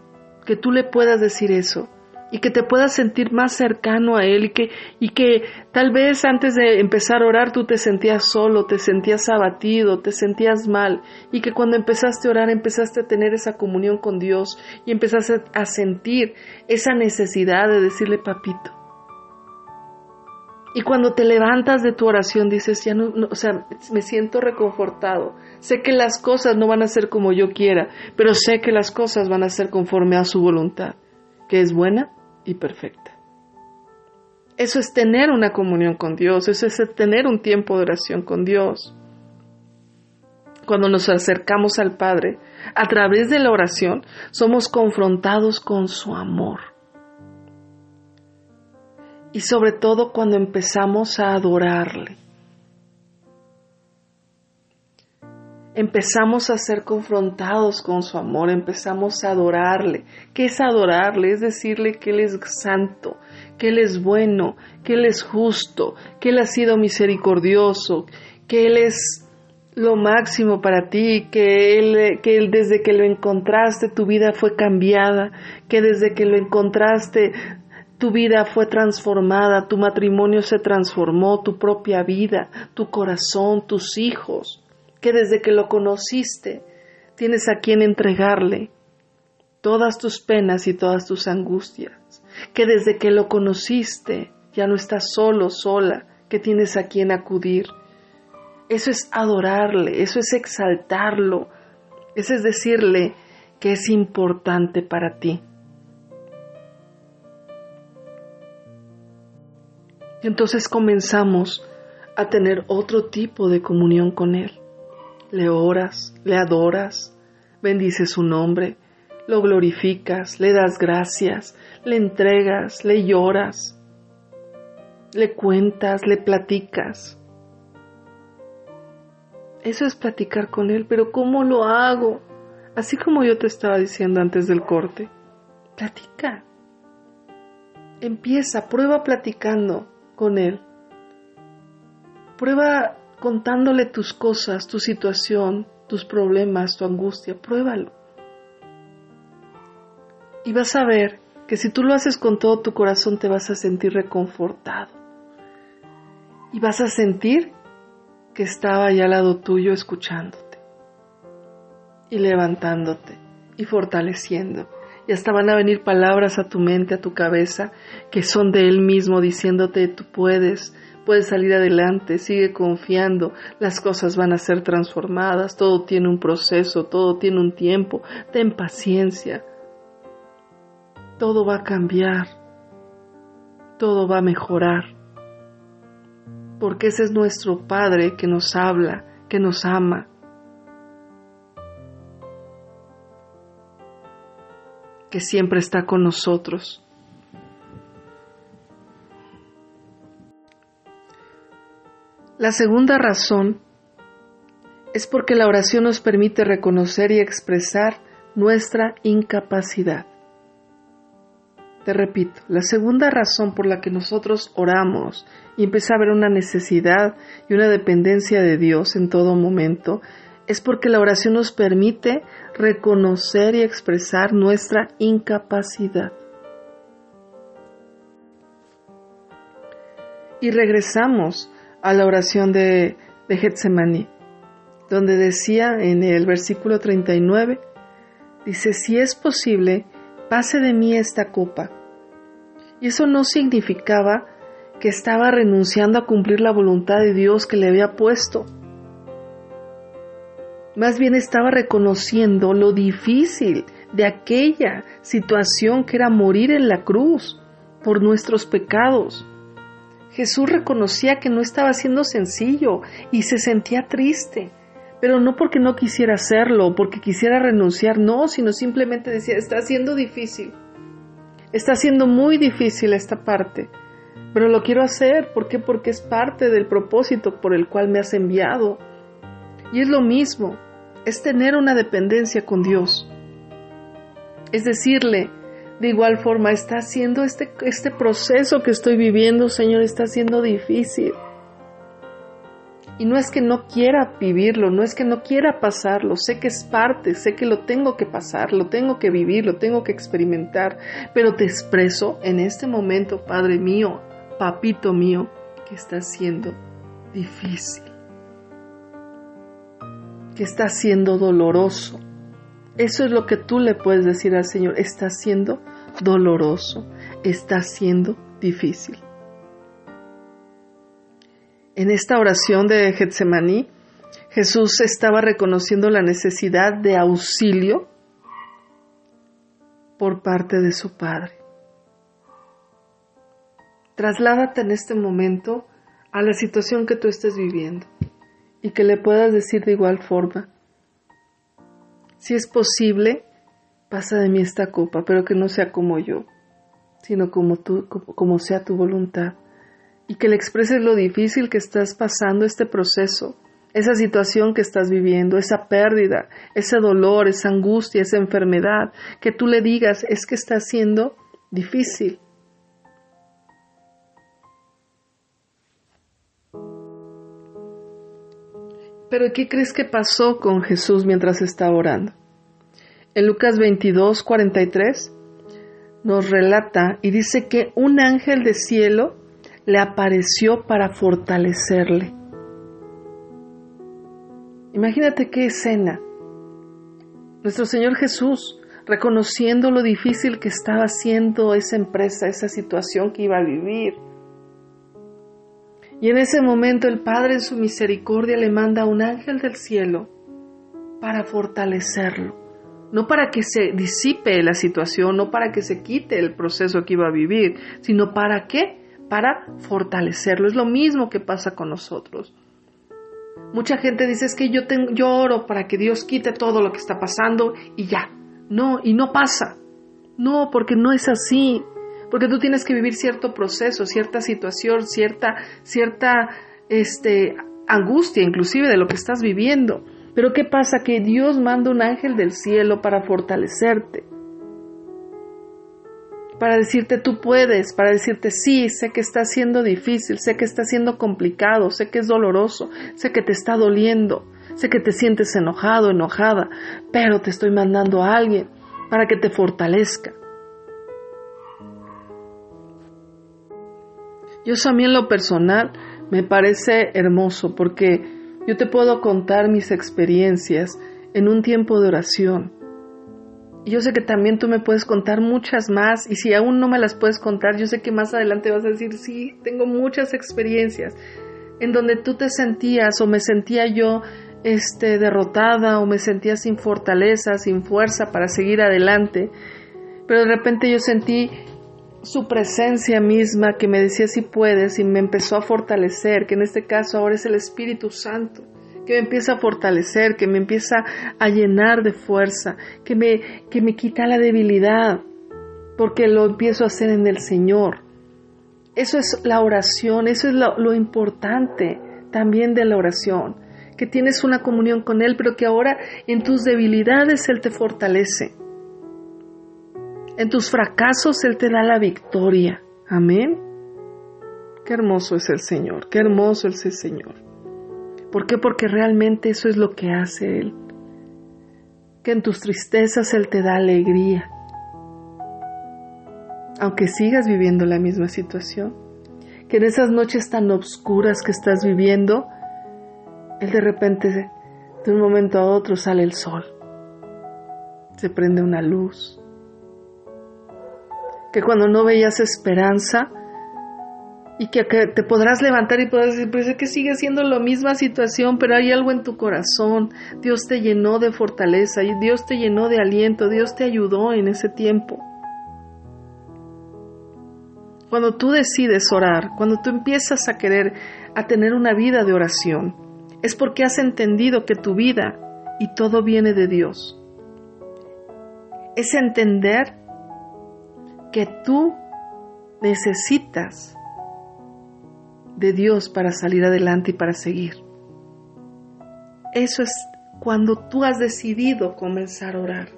Speaker 2: que tú le puedas decir eso y que te puedas sentir más cercano a Él y que, y que tal vez antes de empezar a orar tú te sentías solo, te sentías abatido, te sentías mal y que cuando empezaste a orar empezaste a tener esa comunión con Dios y empezaste a sentir esa necesidad de decirle papito. Y cuando te levantas de tu oración dices, ya no, o sea, me siento reconfortado. Sé que las cosas no van a ser como yo quiera, pero sé que las cosas van a ser conforme a su voluntad, que es buena, y perfecta. Eso es tener una comunión con Dios, eso es tener un tiempo de oración con Dios. Cuando nos acercamos al Padre, a través de la oración, somos confrontados con su amor. Y sobre todo cuando empezamos a adorarle. empezamos a ser confrontados con su amor, empezamos a adorarle. ¿Qué es adorarle? Es decirle que Él es santo, que Él es bueno, que Él es justo, que Él ha sido misericordioso, que Él es lo máximo para ti, que él, que él desde que lo encontraste tu vida fue cambiada, que desde que lo encontraste tu vida fue transformada, tu matrimonio se transformó, tu propia vida, tu corazón, tus hijos que desde que lo conociste tienes a quien entregarle todas tus penas y todas tus angustias, que desde que lo conociste ya no estás solo, sola, que tienes a quien acudir. Eso es adorarle, eso es exaltarlo, eso es decirle que es importante para ti. Entonces comenzamos a tener otro tipo de comunión con Él le oras, le adoras, bendices su nombre, lo glorificas, le das gracias, le entregas, le lloras, le cuentas, le platicas. Eso es platicar con Él, pero ¿cómo lo hago? Así como yo te estaba diciendo antes del corte. Platica. Empieza, prueba platicando con Él. Prueba contándole tus cosas, tu situación, tus problemas, tu angustia, pruébalo. Y vas a ver que si tú lo haces con todo tu corazón te vas a sentir reconfortado. Y vas a sentir que estaba allá al lado tuyo escuchándote y levantándote y fortaleciendo. Y hasta van a venir palabras a tu mente, a tu cabeza, que son de Él mismo diciéndote, tú puedes, puedes salir adelante, sigue confiando, las cosas van a ser transformadas, todo tiene un proceso, todo tiene un tiempo, ten paciencia, todo va a cambiar, todo va a mejorar, porque ese es nuestro Padre que nos habla, que nos ama. Que siempre está con nosotros. La segunda razón es porque la oración nos permite reconocer y expresar nuestra incapacidad. Te repito, la segunda razón por la que nosotros oramos y empieza a haber una necesidad y una dependencia de Dios en todo momento es porque la oración nos permite reconocer y expresar nuestra incapacidad. Y regresamos a la oración de, de donde decía en el versículo 39, dice, si es posible, pase de mí esta copa. Y eso no significaba que estaba renunciando a cumplir la voluntad de Dios que le había puesto. Más bien estaba reconociendo lo difícil de aquella situación que era morir en la cruz por nuestros pecados. Jesús reconocía que no estaba siendo sencillo y se sentía triste pero no porque no quisiera hacerlo, porque quisiera renunciar, no, sino simplemente decía, está siendo difícil, está siendo muy difícil esta parte, pero lo quiero hacer, ¿por qué? Porque es parte del propósito por el cual me has enviado. Y es lo mismo, es tener una dependencia con Dios, es decirle, de igual forma, está haciendo este, este proceso que estoy viviendo, Señor, está siendo difícil. Y no es que no quiera vivirlo, no es que no quiera pasarlo, sé que es parte, sé que lo tengo que pasar, lo tengo que vivir, lo tengo que experimentar, pero te expreso en este momento, Padre mío, papito mío, que está siendo difícil, que está siendo doloroso. Eso es lo que tú le puedes decir al Señor, está siendo doloroso, está siendo difícil. En esta oración de Getsemaní, Jesús estaba reconociendo la necesidad de auxilio por parte de su Padre. Trasládate en este momento a la situación que tú estés viviendo y que le puedas decir de igual forma, si es posible, pasa de mí esta copa, pero que no sea como yo, sino como tú, como sea tu voluntad y que le expreses lo difícil que estás pasando este proceso, esa situación que estás viviendo, esa pérdida, ese dolor, esa angustia, esa enfermedad, que tú le digas es que está siendo difícil. Pero ¿qué crees que pasó con Jesús mientras estaba orando? En Lucas 22, 43 nos relata y dice que un ángel de cielo le apareció para fortalecerle. Imagínate qué escena. Nuestro Señor Jesús, reconociendo lo difícil que estaba haciendo esa empresa, esa situación que iba a vivir. Y en ese momento el Padre en su misericordia le manda a un ángel del cielo para fortalecerlo. No para que se disipe la situación, no para que se quite el proceso que iba a vivir, sino para qué? para fortalecerlo. Es lo mismo que pasa con nosotros. Mucha gente dice es que yo, tengo, yo oro para que Dios quite todo lo que está pasando y ya. No, y no pasa. No, porque no es así. Porque tú tienes que vivir cierto proceso, cierta situación, cierta, cierta este, angustia inclusive de lo que estás viviendo. Pero ¿qué pasa? Que Dios manda un ángel del cielo para fortalecerte para decirte tú puedes, para decirte sí, sé que está siendo difícil, sé que está siendo complicado, sé que es doloroso, sé que te está doliendo, sé que te sientes enojado, enojada, pero te estoy mandando a alguien para que te fortalezca. Yo a mí en lo personal me parece hermoso porque yo te puedo contar mis experiencias en un tiempo de oración. Yo sé que también tú me puedes contar muchas más y si aún no me las puedes contar, yo sé que más adelante vas a decir, sí, tengo muchas experiencias en donde tú te sentías o me sentía yo este derrotada o me sentía sin fortaleza, sin fuerza para seguir adelante, pero de repente yo sentí su presencia misma que me decía si puedes y me empezó a fortalecer, que en este caso ahora es el Espíritu Santo que me empieza a fortalecer, que me empieza a llenar de fuerza, que me, que me quita la debilidad, porque lo empiezo a hacer en el Señor. Eso es la oración, eso es lo, lo importante, también de la oración, que tienes una comunión con Él, pero que ahora en tus debilidades Él te fortalece. En tus fracasos Él te da la victoria. Amén. Qué hermoso es el Señor, qué hermoso es el Señor. ¿Por qué? Porque realmente eso es lo que hace Él. Que en tus tristezas Él te da alegría. Aunque sigas viviendo la misma situación. Que en esas noches tan oscuras que estás viviendo, Él de repente, de un momento a otro, sale el sol. Se prende una luz. Que cuando no veías esperanza, y que, te podrás levantar y podrás decir, pues es que sigue siendo la misma situación, pero hay algo en tu corazón. Dios te llenó de fortaleza Dios te llenó de aliento, Dios te ayudó en ese tiempo. Cuando tú decides orar, cuando tú empiezas a querer, a tener una vida de oración, es porque has entendido que tu vida y todo viene de Dios. Es entender que tú necesitas de Dios para salir adelante y para seguir. Eso es cuando tú has decidido comenzar a orar.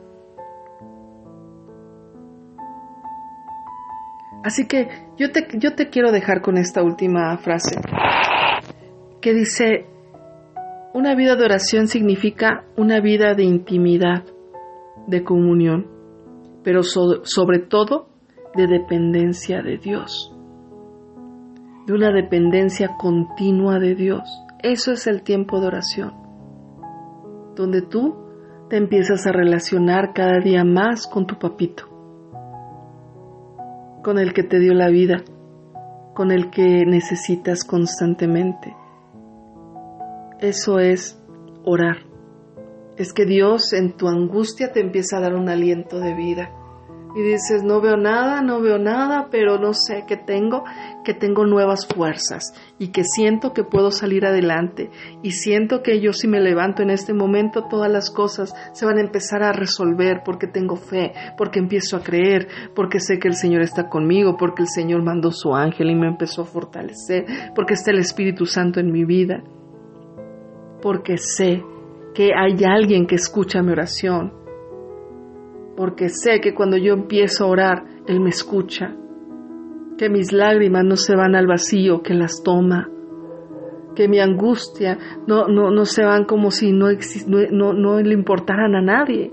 Speaker 2: Así que yo te, yo te quiero dejar con esta última frase que dice, una vida de oración significa una vida de intimidad, de comunión, pero sobre todo de dependencia de Dios de una dependencia continua de Dios. Eso es el tiempo de oración, donde tú te empiezas a relacionar cada día más con tu papito, con el que te dio la vida, con el que necesitas constantemente. Eso es orar. Es que Dios en tu angustia te empieza a dar un aliento de vida y dices, no veo nada, no veo nada, pero no sé qué tengo, que tengo nuevas fuerzas y que siento que puedo salir adelante y siento que yo si me levanto en este momento todas las cosas se van a empezar a resolver porque tengo fe, porque empiezo a creer, porque sé que el Señor está conmigo, porque el Señor mandó su ángel y me empezó a fortalecer, porque está el Espíritu Santo en mi vida, porque sé que hay alguien que escucha mi oración porque sé que cuando yo empiezo a orar, Él me escucha, que mis lágrimas no se van al vacío, que las toma, que mi angustia no, no, no se van como si no, no, no le importaran a nadie,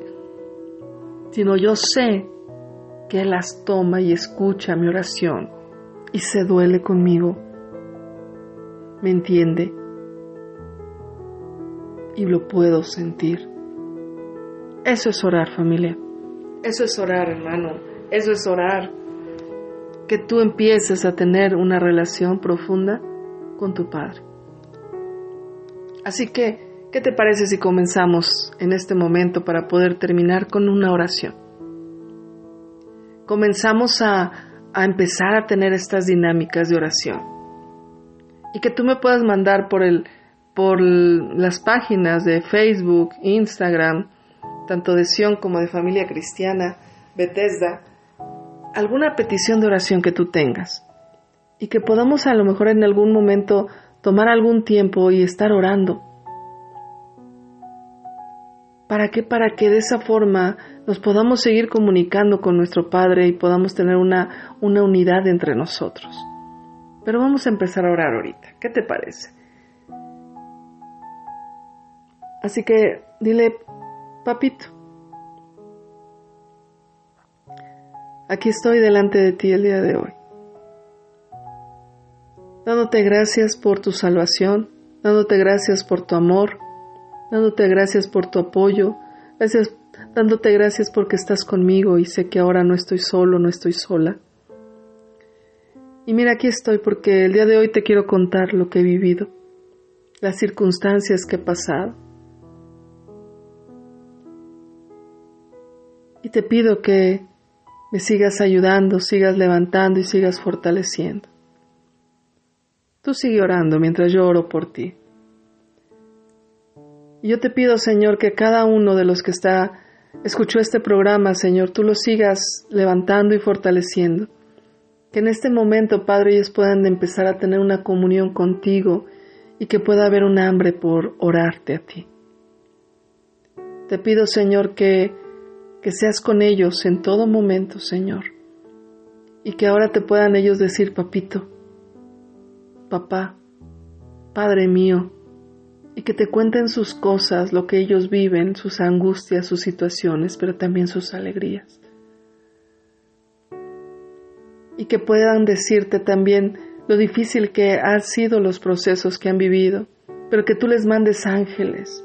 Speaker 2: sino yo sé que Él las toma y escucha mi oración y se duele conmigo, me entiende y lo puedo sentir. Eso es orar familia. Eso es orar, hermano. Eso es orar. Que tú empieces a tener una relación profunda con tu Padre. Así que, ¿qué te parece si comenzamos en este momento para poder terminar con una oración? Comenzamos a, a empezar a tener estas dinámicas de oración. Y que tú me puedas mandar por, el, por las páginas de Facebook, Instagram, tanto de Sion como de familia cristiana, Bethesda, alguna petición de oración que tú tengas y que podamos a lo mejor en algún momento tomar algún tiempo y estar orando. ¿Para qué? Para que de esa forma nos podamos seguir comunicando con nuestro Padre y podamos tener una, una unidad entre nosotros. Pero vamos a empezar a orar ahorita. ¿Qué te parece? Así que dile, Papito, aquí estoy delante de ti el día de hoy, dándote gracias por tu salvación, dándote gracias por tu amor, dándote gracias por tu apoyo, dándote gracias porque estás conmigo y sé que ahora no estoy solo, no estoy sola. Y mira, aquí estoy porque el día de hoy te quiero contar lo que he vivido, las circunstancias que he pasado Y te pido que me sigas ayudando, sigas levantando y sigas fortaleciendo. Tú sigue orando mientras yo oro por ti. Y yo te pido, Señor, que cada uno de los que está escuchó este programa, Señor, tú lo sigas levantando y fortaleciendo. Que en este momento, Padre, ellos puedan empezar a tener una comunión contigo y que pueda haber un hambre por orarte a ti. Te pido, Señor, que, que seas con ellos en todo momento, Señor, y que ahora te puedan ellos decir, papito, papá, Padre mío, y que te cuenten sus cosas, lo que ellos viven, sus angustias, sus situaciones, pero también sus alegrías. Y que puedan decirte también lo difícil que han sido los procesos que han vivido, pero que tú les mandes ángeles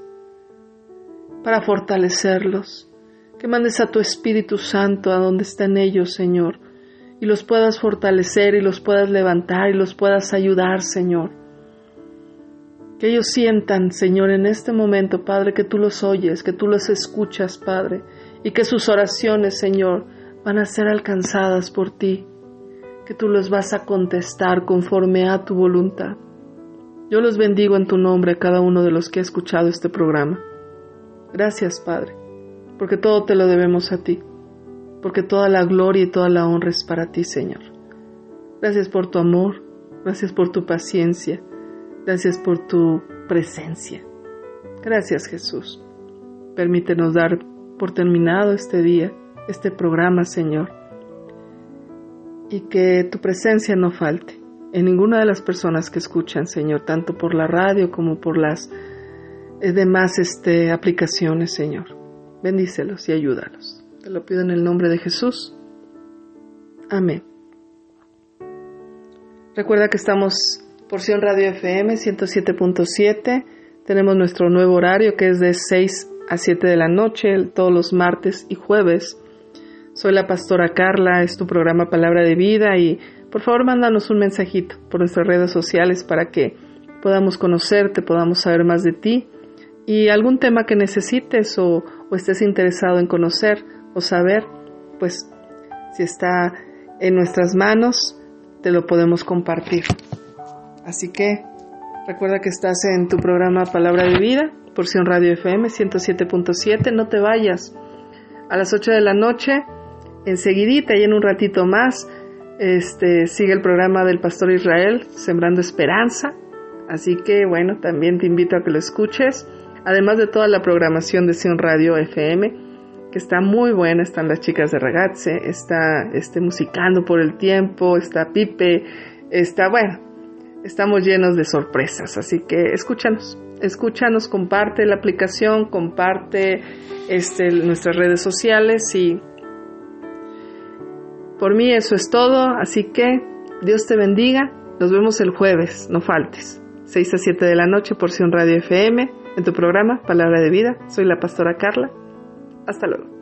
Speaker 2: para fortalecerlos, que mandes a tu Espíritu Santo a donde estén ellos, Señor, y los puedas fortalecer y los puedas levantar y los puedas ayudar, Señor que ellos sientan, Señor, en este momento, Padre, que tú los oyes, que tú los escuchas, Padre, y que sus oraciones, Señor, van a ser alcanzadas por ti, que tú los vas a contestar conforme a tu voluntad. Yo los bendigo en tu nombre a cada uno de los que ha escuchado este programa. Gracias, Padre, porque todo te lo debemos a ti, porque toda la gloria y toda la honra es para ti, Señor. Gracias por tu amor, gracias por tu paciencia, Gracias por tu presencia. Gracias Jesús. Permítenos dar por terminado este día, este programa, Señor. Y que tu presencia no falte en ninguna de las personas que escuchan, Señor, tanto por la radio como por las demás este, aplicaciones, Señor. Bendícelos y ayúdalos. Te lo pido en el nombre de Jesús. Amén. Recuerda que estamos Porción Radio FM 107.7. Tenemos nuestro nuevo horario que es de 6 a 7 de la noche, todos los martes y jueves. Soy la pastora Carla, es tu programa Palabra de Vida y por favor mándanos un mensajito por nuestras redes sociales para que podamos conocerte, podamos saber más de ti y algún tema que necesites o, estés interesado en conocer o saber, pues si está en nuestras manos, te lo podemos compartir. Así que recuerda que estás en tu programa Palabra de Vida, porción Radio FM 107.7. No te vayas. A las 8 de la noche, enseguidita y en un ratito más, este, sigue el programa del Pastor Israel, Sembrando Esperanza. Así que bueno, también te invito a que lo escuches. Además de toda la programación de Sion Radio FM, que está muy buena, están las chicas de Ragazze, está este, Musicando por el Tiempo, está Pipe, está, bueno, estamos llenos de sorpresas, así que escúchanos, escúchanos, comparte la aplicación, comparte este, nuestras redes sociales y por mí eso es todo, así que Dios te bendiga, nos vemos el jueves, no faltes, 6 a 7 de la noche, porción Radio FM, en tu programa Palabra de Vida, soy la pastora Carla, hasta luego.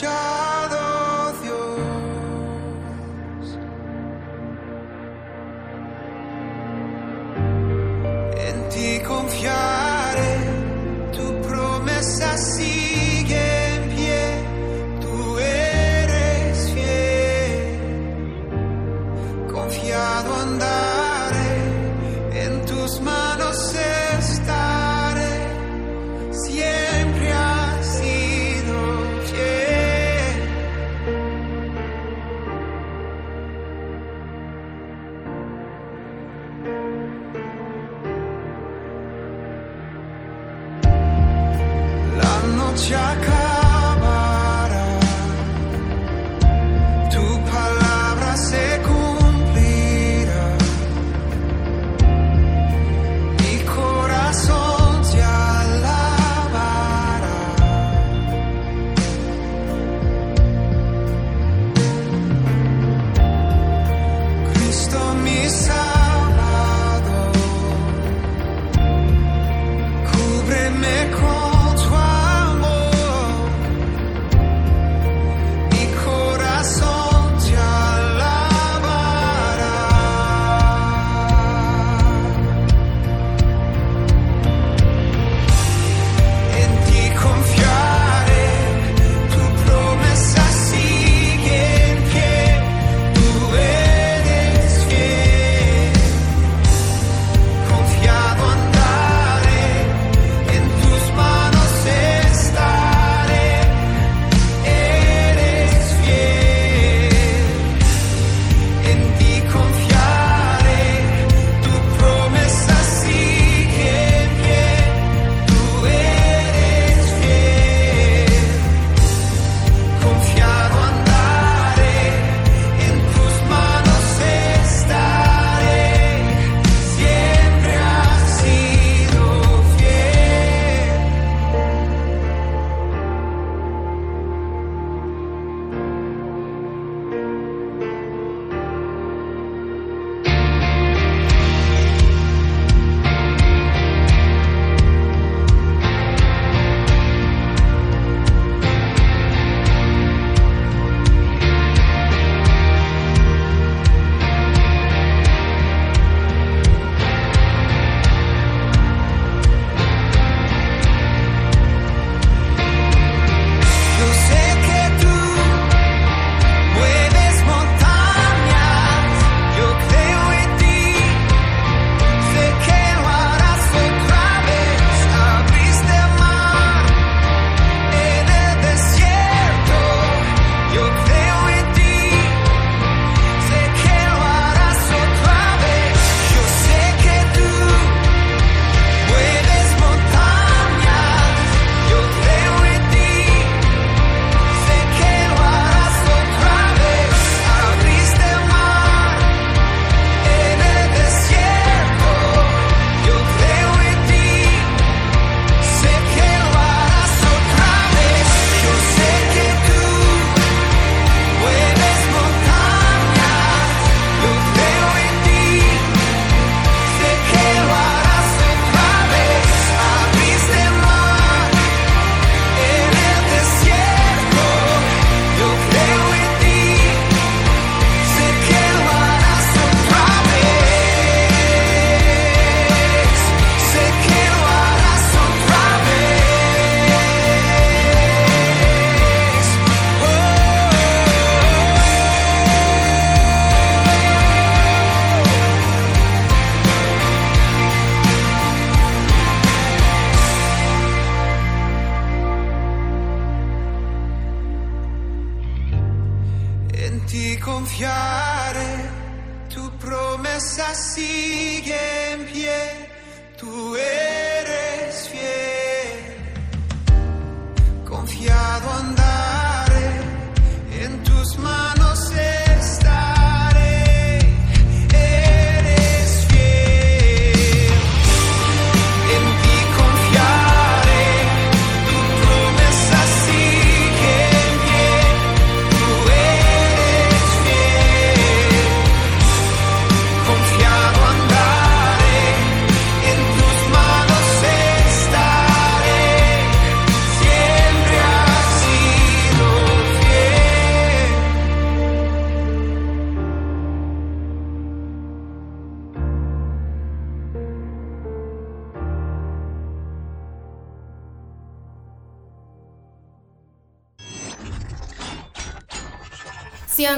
Speaker 1: child.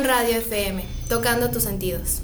Speaker 1: Radio FM, tocando tus sentidos.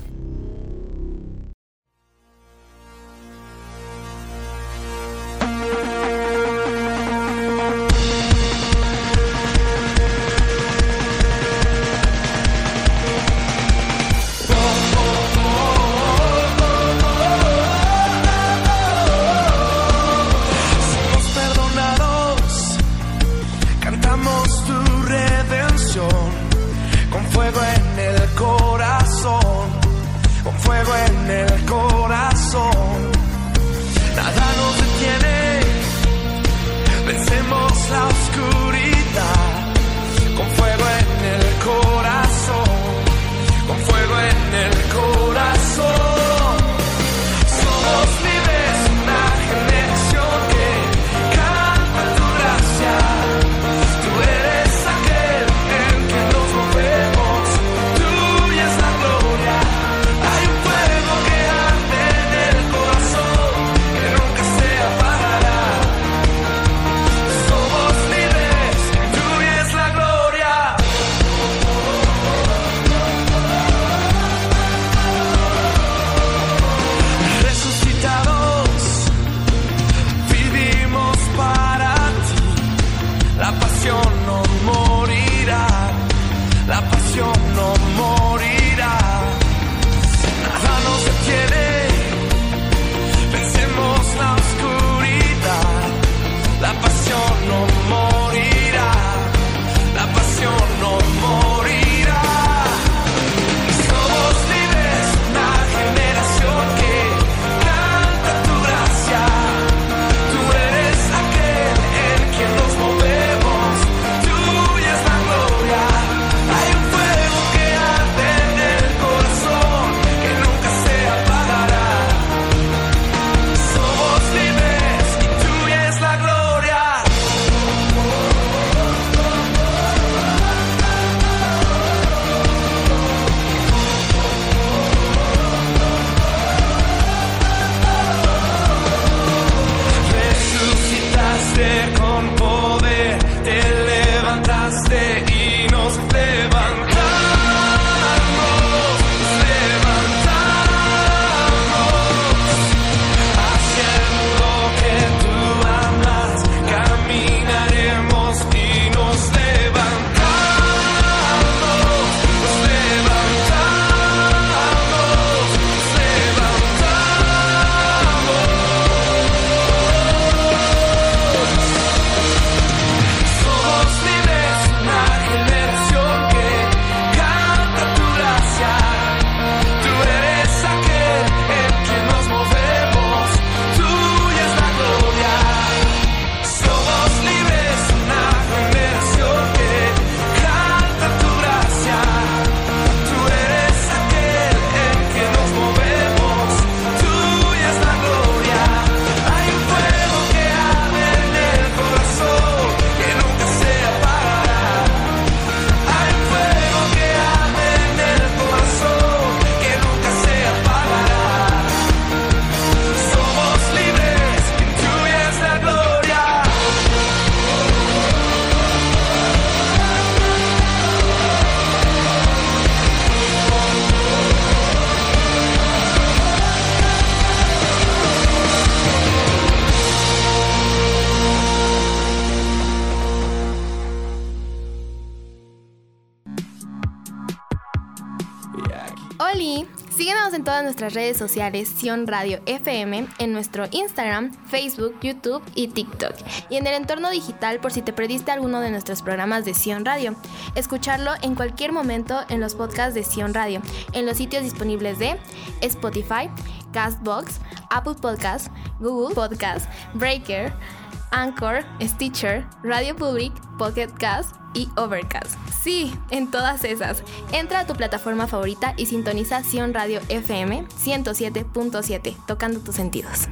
Speaker 4: Sociales, Sion Radio FM, en nuestro Instagram, Facebook, YouTube y TikTok. Y en el entorno digital por si te perdiste alguno de nuestros programas de Sion Radio. Escucharlo en cualquier momento en los podcasts de Sion Radio, en los sitios disponibles de Spotify, Castbox, Apple Podcasts, Google Podcasts, Breaker, Anchor, Stitcher, Radio Public, Pocket Cast y Overcast. Sí, en todas esas. Entra a tu plataforma favorita y sintoniza Sion Radio FM 107.7, tocando tus sentidos.